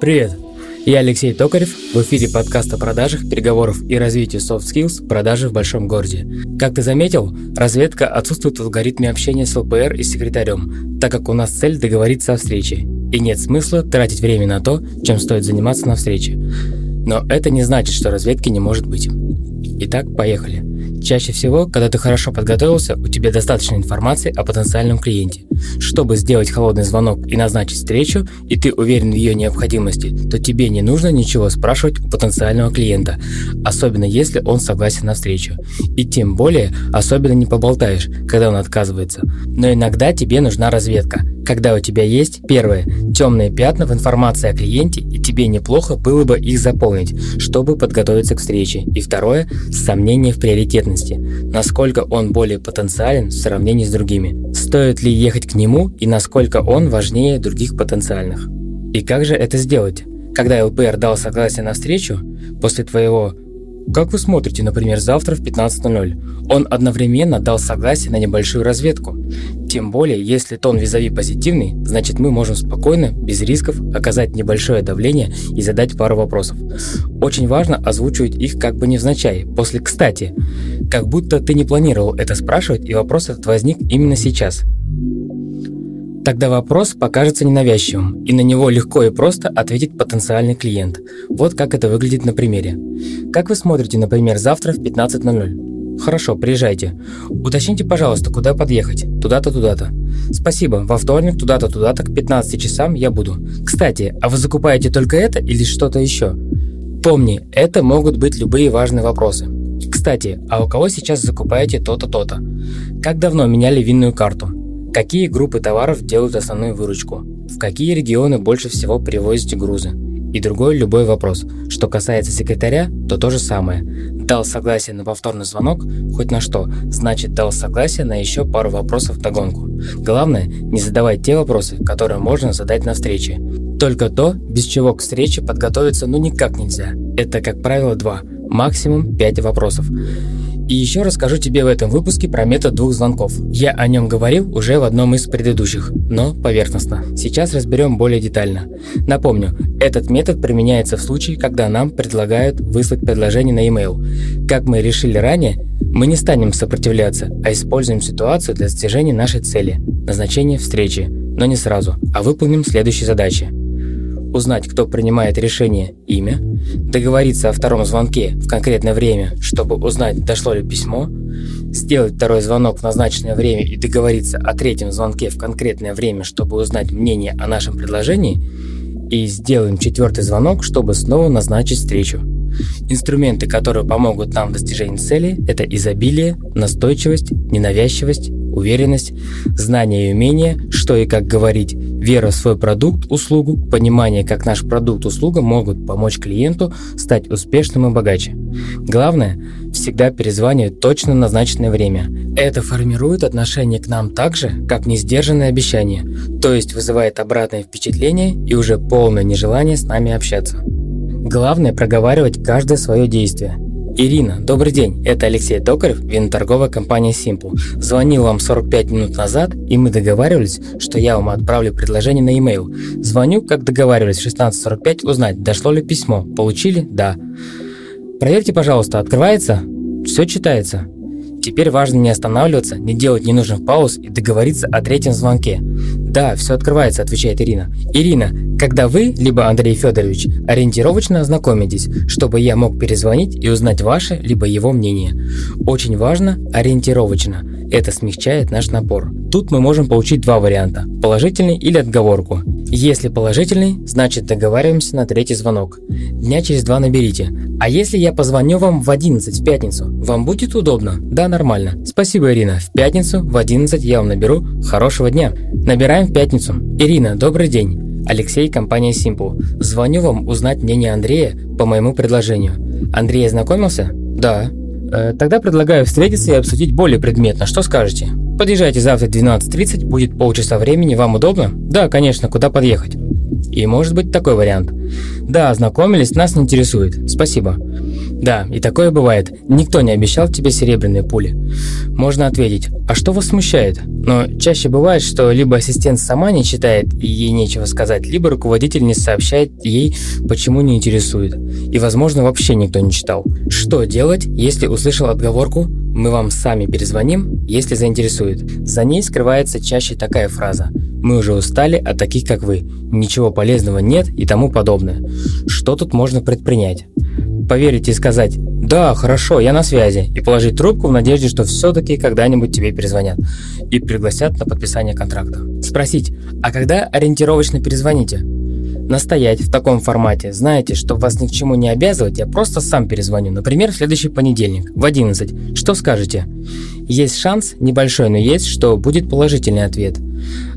Привет! Я Алексей Токарев, в эфире подкаста о продажах, переговоров и развитию soft skills «Продажи в большом городе». Как ты заметил, разведка отсутствует в алгоритме общения с ЛПР и секретарем, так как у нас цель договориться о встрече, и нет смысла тратить время на то, чем стоит заниматься на встрече. Но это не значит, что разведки не может быть. Итак, поехали. Чаще всего, когда ты хорошо подготовился, у тебя достаточно информации о потенциальном клиенте. Чтобы сделать холодный звонок и назначить встречу, и ты уверен в ее необходимости, то тебе не нужно ничего спрашивать у потенциального клиента, особенно если он согласен на встречу. И тем более, особенно не поболтаешь, когда он отказывается. Но иногда тебе нужна разведка, когда у тебя есть, первое, темные пятна в информации о клиенте, и тебе неплохо было бы их заполнить, чтобы подготовиться к встрече. И второе, сомнение в приоритетности, насколько он более потенциален в сравнении с другими. Стоит ли ехать к нему и насколько он важнее других потенциальных. И как же это сделать? Когда ЛПР дал согласие на встречу, после твоего как вы смотрите, например, завтра в 15.00? Он одновременно дал согласие на небольшую разведку. Тем более, если тон визави позитивный, значит мы можем спокойно, без рисков, оказать небольшое давление и задать пару вопросов. Очень важно озвучивать их как бы невзначай, после «кстати», как будто ты не планировал это спрашивать и вопрос этот возник именно сейчас – Тогда вопрос покажется ненавязчивым, и на него легко и просто ответит потенциальный клиент. Вот как это выглядит на примере. Как вы смотрите, например, завтра в 15.00? Хорошо, приезжайте. Уточните, пожалуйста, куда подъехать. Туда-то, туда-то. Спасибо, во вторник туда-то, туда-то, к 15 часам я буду. Кстати, а вы закупаете только это или что-то еще? Помни, это могут быть любые важные вопросы. Кстати, а у кого сейчас закупаете то-то, то-то? Как давно меняли винную карту? Какие группы товаров делают основную выручку? В какие регионы больше всего привозите грузы? И другой любой вопрос. Что касается секретаря, то то же самое. Дал согласие на повторный звонок, хоть на что, значит дал согласие на еще пару вопросов догонку. Главное, не задавать те вопросы, которые можно задать на встрече. Только то, без чего к встрече подготовиться ну никак нельзя. Это, как правило, два, максимум пять вопросов. И еще расскажу тебе в этом выпуске про метод двух звонков. Я о нем говорил уже в одном из предыдущих, но поверхностно. Сейчас разберем более детально. Напомню, этот метод применяется в случае, когда нам предлагают выслать предложение на e-mail. Как мы решили ранее, мы не станем сопротивляться, а используем ситуацию для достижения нашей цели – назначения встречи, но не сразу, а выполним следующие задачи узнать, кто принимает решение, имя, договориться о втором звонке в конкретное время, чтобы узнать, дошло ли письмо, сделать второй звонок в назначенное время и договориться о третьем звонке в конкретное время, чтобы узнать мнение о нашем предложении, и сделаем четвертый звонок, чтобы снова назначить встречу. Инструменты, которые помогут нам в достижении цели, это изобилие, настойчивость, ненавязчивость, уверенность, знание и умение, что и как говорить, вера в свой продукт, услугу, понимание, как наш продукт, услуга могут помочь клиенту стать успешным и богаче. Главное – всегда перезванивать точно назначенное время. Это формирует отношение к нам так же, как несдержанное обещание, то есть вызывает обратное впечатление и уже полное нежелание с нами общаться. Главное – проговаривать каждое свое действие – Ирина, добрый день. Это Алексей Токарев, виноторговая компания Simple. Звонил вам 45 минут назад, и мы договаривались, что я вам отправлю предложение на e-mail. Звоню, как договаривались, в 16.45 узнать, дошло ли письмо. Получили? Да. Проверьте, пожалуйста, открывается? Все читается. Теперь важно не останавливаться, не делать ненужных пауз и договориться о третьем звонке. «Да, все открывается», – отвечает Ирина. «Ирина, когда вы, либо Андрей Федорович, ориентировочно ознакомитесь, чтобы я мог перезвонить и узнать ваше, либо его мнение. Очень важно ориентировочно. Это смягчает наш напор. Тут мы можем получить два варианта – положительный или отговорку. Если положительный, значит договариваемся на третий звонок. Дня через два наберите. А если я позвоню вам в 11 в пятницу, вам будет удобно? Да, нормально. Спасибо, Ирина. В пятницу в 11 я вам наберу. Хорошего дня. Набираем в пятницу. Ирина, добрый день. Алексей, компания Simple. Звоню вам узнать мнение Андрея по моему предложению. Андрей ознакомился? Да. Э, тогда предлагаю встретиться и обсудить более предметно. Что скажете? Подъезжайте завтра в 12.30, будет полчаса времени, вам удобно? Да, конечно, куда подъехать? И может быть такой вариант. Да, ознакомились, нас не интересует. Спасибо. Да, и такое бывает. Никто не обещал тебе серебряные пули. Можно ответить, а что вас смущает? Но чаще бывает, что либо ассистент сама не читает и ей нечего сказать, либо руководитель не сообщает ей, почему не интересует. И, возможно, вообще никто не читал. Что делать, если услышал отговорку «Мы вам сами перезвоним, если заинтересует». За ней скрывается чаще такая фраза «Мы уже устали от таких, как вы. Ничего полезного нет» и тому подобное. Что тут можно предпринять? Поверить и сказать «Да, хорошо, я на связи» и положить трубку в надежде, что все-таки когда-нибудь тебе перезвонят и пригласят на подписание контракта. Спросить «А когда ориентировочно перезвоните?» Настоять в таком формате. Знаете, чтобы вас ни к чему не обязывать, я просто сам перезвоню. Например, в следующий понедельник в 11. Что скажете? Есть шанс, небольшой, но есть, что будет положительный ответ.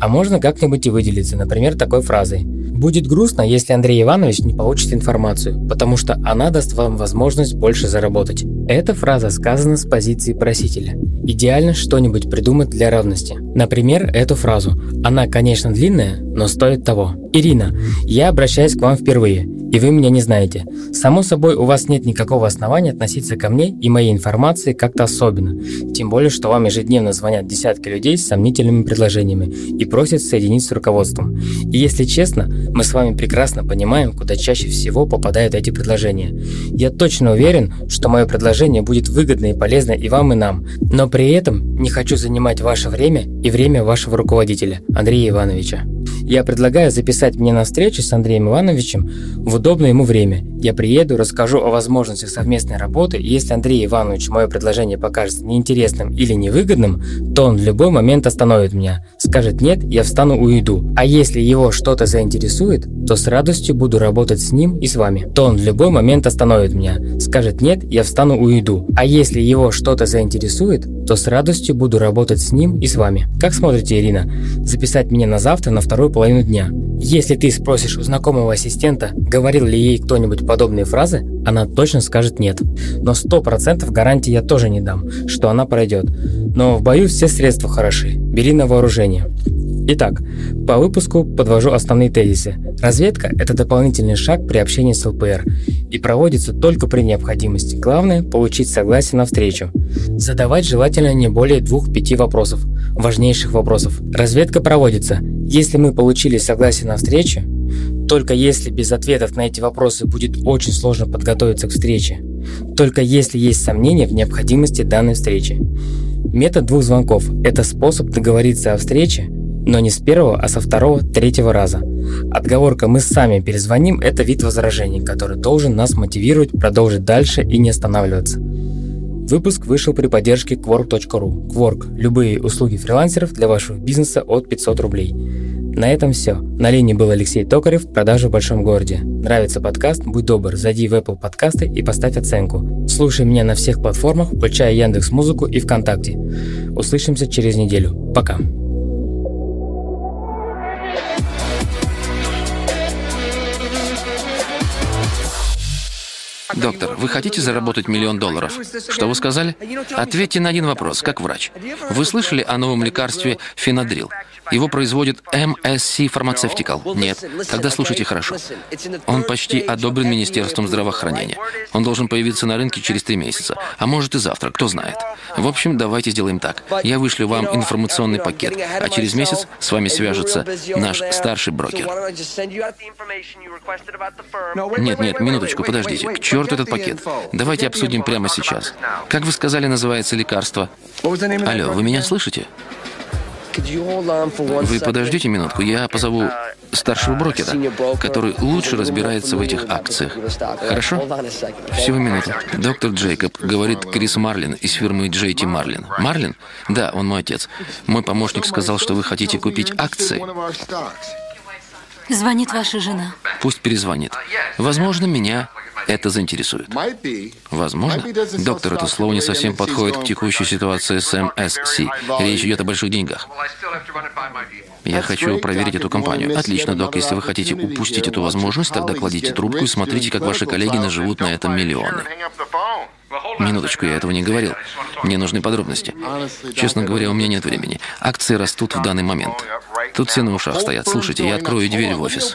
А можно как-нибудь и выделиться, например, такой фразой. Будет грустно, если Андрей Иванович не получит информацию, потому что она даст вам возможность больше заработать. Эта фраза сказана с позиции просителя. Идеально что-нибудь придумать для равности. Например, эту фразу. Она, конечно, длинная, но стоит того. Ирина, я обращаюсь к вам впервые и вы меня не знаете. Само собой, у вас нет никакого основания относиться ко мне и моей информации как-то особенно. Тем более, что вам ежедневно звонят десятки людей с сомнительными предложениями и просят соединить с руководством. И если честно, мы с вами прекрасно понимаем, куда чаще всего попадают эти предложения. Я точно уверен, что мое предложение будет выгодно и полезно и вам, и нам. Но при этом не хочу занимать ваше время и время вашего руководителя, Андрея Ивановича. Я предлагаю записать мне на встречу с Андреем Ивановичем в удобное ему время. Я приеду, расскажу о возможностях совместной работы, и если Андрей Иванович мое предложение покажется неинтересным или невыгодным, то он в любой момент остановит меня. Скажет «нет», я встану уйду. А если его что-то заинтересует, то с радостью буду работать с ним и с вами. То он в любой момент остановит меня. Скажет «нет», я встану уйду. А если его что-то заинтересует, то с радостью буду работать с ним и с вами. Как смотрите, Ирина? Записать меня на завтра на вторую половину дня. Если ты спросишь у знакомого ассистента, говорил ли ей кто-нибудь подобные фразы, она точно скажет нет. Но 100% гарантии я тоже не дам, что она пройдет. Но в бою все средства хороши. Бери на вооружение. Итак, по выпуску подвожу основные тезисы. Разведка – это дополнительный шаг при общении с ЛПР и проводится только при необходимости. Главное – получить согласие на встречу. Задавать желательно не более двух-пяти вопросов, важнейших вопросов. Разведка проводится, если мы получили согласие на встречу, только если без ответов на эти вопросы будет очень сложно подготовиться к встрече, только если есть сомнения в необходимости данной встречи. Метод двух звонков – это способ договориться о встрече но не с первого, а со второго, третьего раза. Отговорка «мы сами перезвоним» – это вид возражений, который должен нас мотивировать продолжить дальше и не останавливаться. Выпуск вышел при поддержке Quark.ru. Quark – любые услуги фрилансеров для вашего бизнеса от 500 рублей. На этом все. На линии был Алексей Токарев, продажи в большом городе. Нравится подкаст? Будь добр, зайди в Apple подкасты и поставь оценку. Слушай меня на всех платформах, включая Яндекс Музыку и ВКонтакте. Услышимся через неделю. Пока. Доктор, вы хотите заработать миллион долларов? Что вы сказали? Ответьте на один вопрос, как врач. Вы слышали о новом лекарстве фенодрил? Его производит MSC Pharmaceutical. Нет. Тогда слушайте хорошо. Он почти одобрен Министерством здравоохранения. Он должен появиться на рынке через три месяца. А может и завтра, кто знает. В общем, давайте сделаем так. Я вышлю вам информационный пакет, а через месяц с вами свяжется наш старший брокер. Нет, нет, минуточку, подождите. К черту этот пакет. Давайте обсудим прямо сейчас. Как вы сказали, называется лекарство? Алло, вы меня слышите? Вы подождите минутку, я позову старшего брокера, который лучше разбирается в этих акциях. Хорошо? Всего минуту. Доктор Джейкоб, говорит Крис Марлин из фирмы JT Марлин. Марлин? Да, он мой отец. Мой помощник сказал, что вы хотите купить акции. Звонит ваша жена. Пусть перезвонит. Возможно, меня это заинтересует. Возможно. Доктор, это слово не совсем подходит к текущей ситуации с МСС. Речь идет о больших деньгах. Я хочу проверить эту компанию. Отлично, док. Если вы хотите упустить эту возможность, тогда кладите трубку и смотрите, как ваши коллеги наживут на этом миллионы. Минуточку, я этого не говорил. Мне нужны подробности. Честно говоря, у меня нет времени. Акции растут в данный момент. Тут все на ушах стоят. Слушайте, я открою дверь в офис.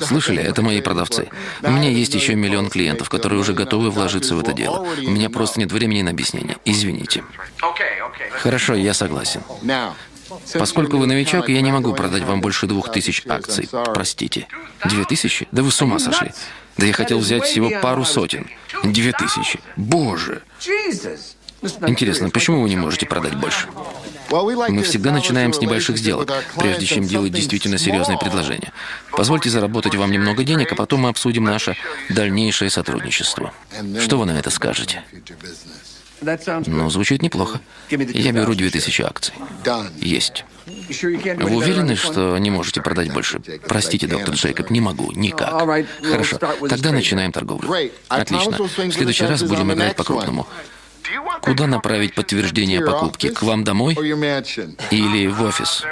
Слышали, это мои продавцы. У меня есть еще миллион клиентов, которые уже готовы вложиться в это дело. У меня просто нет времени на объяснение. Извините. Хорошо, я согласен. Поскольку вы новичок, я не могу продать вам больше двух тысяч акций. Простите. Две тысячи? Да вы с ума сошли. Да я хотел взять всего пару сотен. Две тысячи. Боже. Интересно, почему вы не можете продать больше? Мы всегда начинаем с небольших сделок, прежде чем делать действительно серьезное предложение. Позвольте заработать вам немного денег, а потом мы обсудим наше дальнейшее сотрудничество. Что вы на это скажете? Ну, звучит неплохо. Я беру 2000 акций. Есть. Вы уверены, что не можете продать больше? Простите, доктор Джейкоб, не могу, никак. Хорошо, тогда начинаем торговлю. Отлично. В следующий раз будем играть по-крупному. Куда направить подтверждение покупки? К вам домой? Или в офис?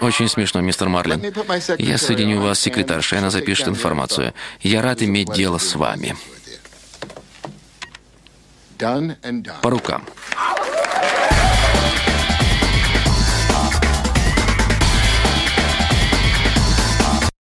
Очень смешно, мистер Марлин. Я соединю вас с секретаршей, она запишет информацию. Я рад иметь дело с вами. По рукам.